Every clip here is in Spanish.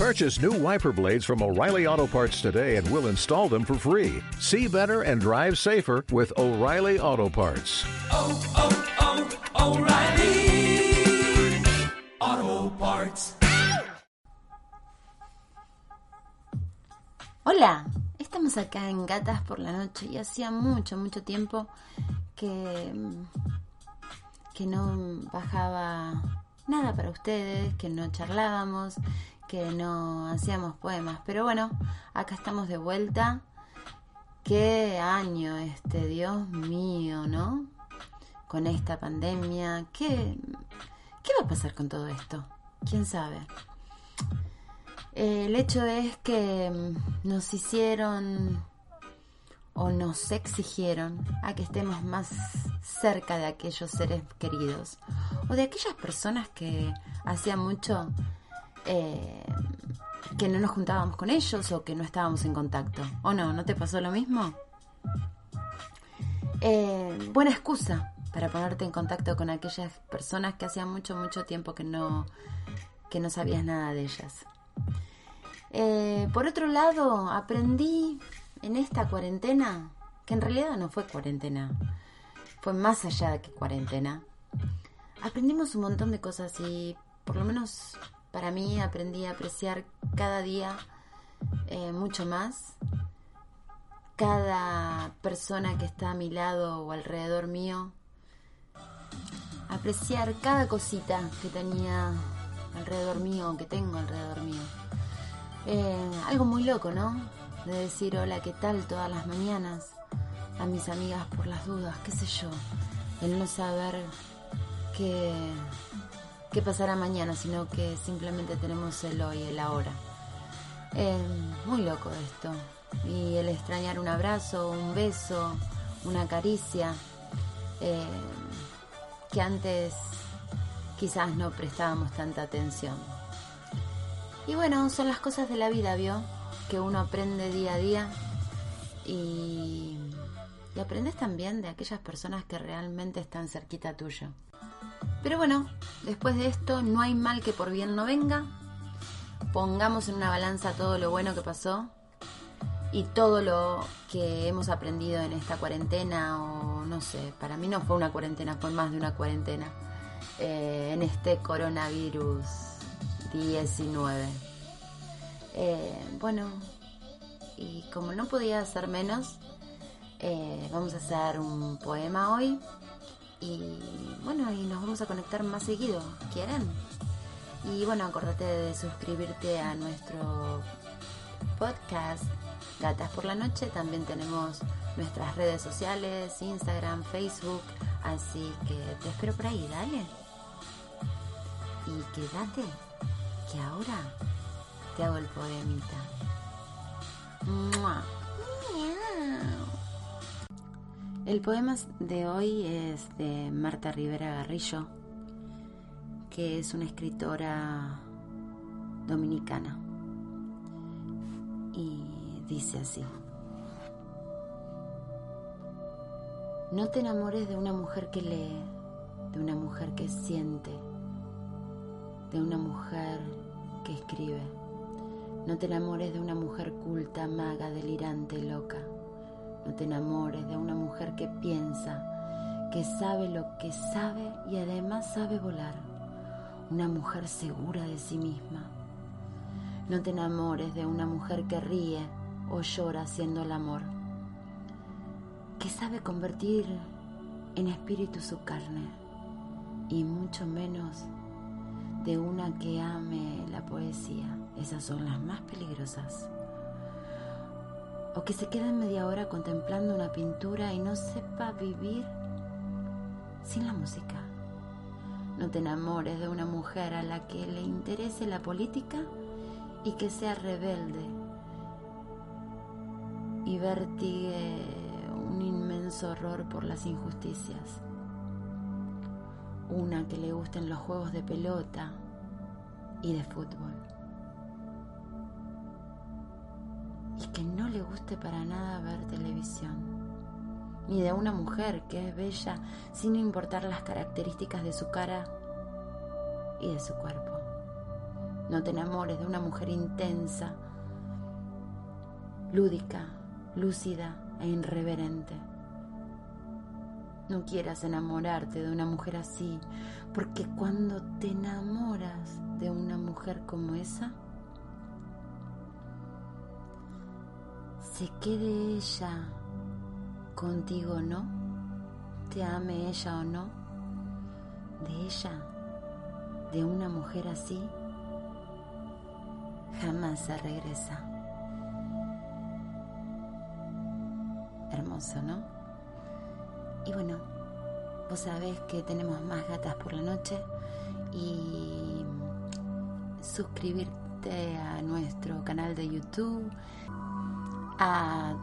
Purchase new wiper blades from O'Reilly Auto Parts today and we'll install them for free. See better and drive safer with O'Reilly Auto Parts. Oh, oh, oh, O'Reilly Auto Parts. Hola, estamos acá en Gatas por la Noche y hacía mucho, mucho tiempo que, que no bajaba nada para ustedes, que no charlábamos, que no hacíamos poemas. Pero bueno, acá estamos de vuelta. Qué año este, Dios mío, ¿no? Con esta pandemia. ¿Qué, qué va a pasar con todo esto? ¿Quién sabe? El hecho es que mm, nos hicieron o nos exigieron a que estemos más cerca de aquellos seres queridos o de aquellas personas que hacía mucho eh, que no nos juntábamos con ellos o que no estábamos en contacto. ¿O no? ¿No te pasó lo mismo? Eh, buena excusa para ponerte en contacto con aquellas personas que hacía mucho, mucho tiempo que no, que no sabías nada de ellas. Eh, por otro lado, aprendí en esta cuarentena, que en realidad no fue cuarentena, fue más allá de que cuarentena, aprendimos un montón de cosas y por lo menos para mí aprendí a apreciar cada día eh, mucho más cada persona que está a mi lado o alrededor mío, apreciar cada cosita que tenía alrededor mío, que tengo alrededor mío. Eh, algo muy loco, ¿no? De decir hola, ¿qué tal? todas las mañanas a mis amigas por las dudas, qué sé yo. El no saber qué, qué pasará mañana, sino que simplemente tenemos el hoy, el ahora. Eh, muy loco esto. Y el extrañar un abrazo, un beso, una caricia, eh, que antes quizás no prestábamos tanta atención. Y bueno, son las cosas de la vida, ¿vio? Que uno aprende día a día y, y aprendes también de aquellas personas que realmente están cerquita tuyo. Pero bueno, después de esto no hay mal que por bien no venga. Pongamos en una balanza todo lo bueno que pasó y todo lo que hemos aprendido en esta cuarentena o no sé, para mí no fue una cuarentena, fue más de una cuarentena eh, en este coronavirus 19. Eh, bueno, y como no podía ser menos, eh, vamos a hacer un poema hoy y bueno, y nos vamos a conectar más seguido, ¿quieren? Y bueno, acordate de suscribirte a nuestro podcast Gatas por la Noche. También tenemos nuestras redes sociales, Instagram, Facebook. Así que te espero por ahí, dale. Y quédate, que ahora te hago el poemita. ¡Mua! El poema de hoy es de Marta Rivera Garrillo, que es una escritora dominicana. Y dice así. No te enamores de una mujer que lee, de una mujer que siente, de una mujer que escribe. No te enamores de una mujer culta, maga, delirante, loca. No te enamores de una mujer que piensa, que sabe lo que sabe y además sabe volar. Una mujer segura de sí misma. No te enamores de una mujer que ríe, o llora haciendo el amor, que sabe convertir en espíritu su carne, y mucho menos de una que ame la poesía. Esas son las más peligrosas. O que se quede media hora contemplando una pintura y no sepa vivir sin la música. No te enamores de una mujer a la que le interese la política y que sea rebelde y vertigue un inmenso horror por las injusticias. Una que le gusten los juegos de pelota y de fútbol. Guste para nada ver televisión. Ni de una mujer que es bella sin importar las características de su cara y de su cuerpo. No te enamores de una mujer intensa, lúdica, lúcida e irreverente. No quieras enamorarte de una mujer así, porque cuando te enamoras de una mujer como esa, se quede ella contigo o no, te ame ella o no, de ella, de una mujer así, jamás se regresa. Hermoso, ¿no? Y bueno, vos sabés que tenemos más gatas por la noche y suscribirte a nuestro canal de YouTube, a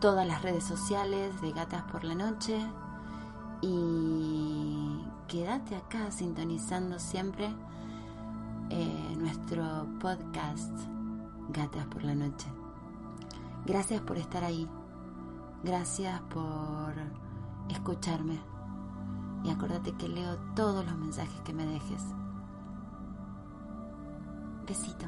todas las redes sociales de Gatas por la Noche y quédate acá sintonizando siempre eh, nuestro podcast Gatas por la Noche. Gracias por estar ahí. Gracias por escucharme. Y acuérdate que leo todos los mensajes que me dejes. Besito.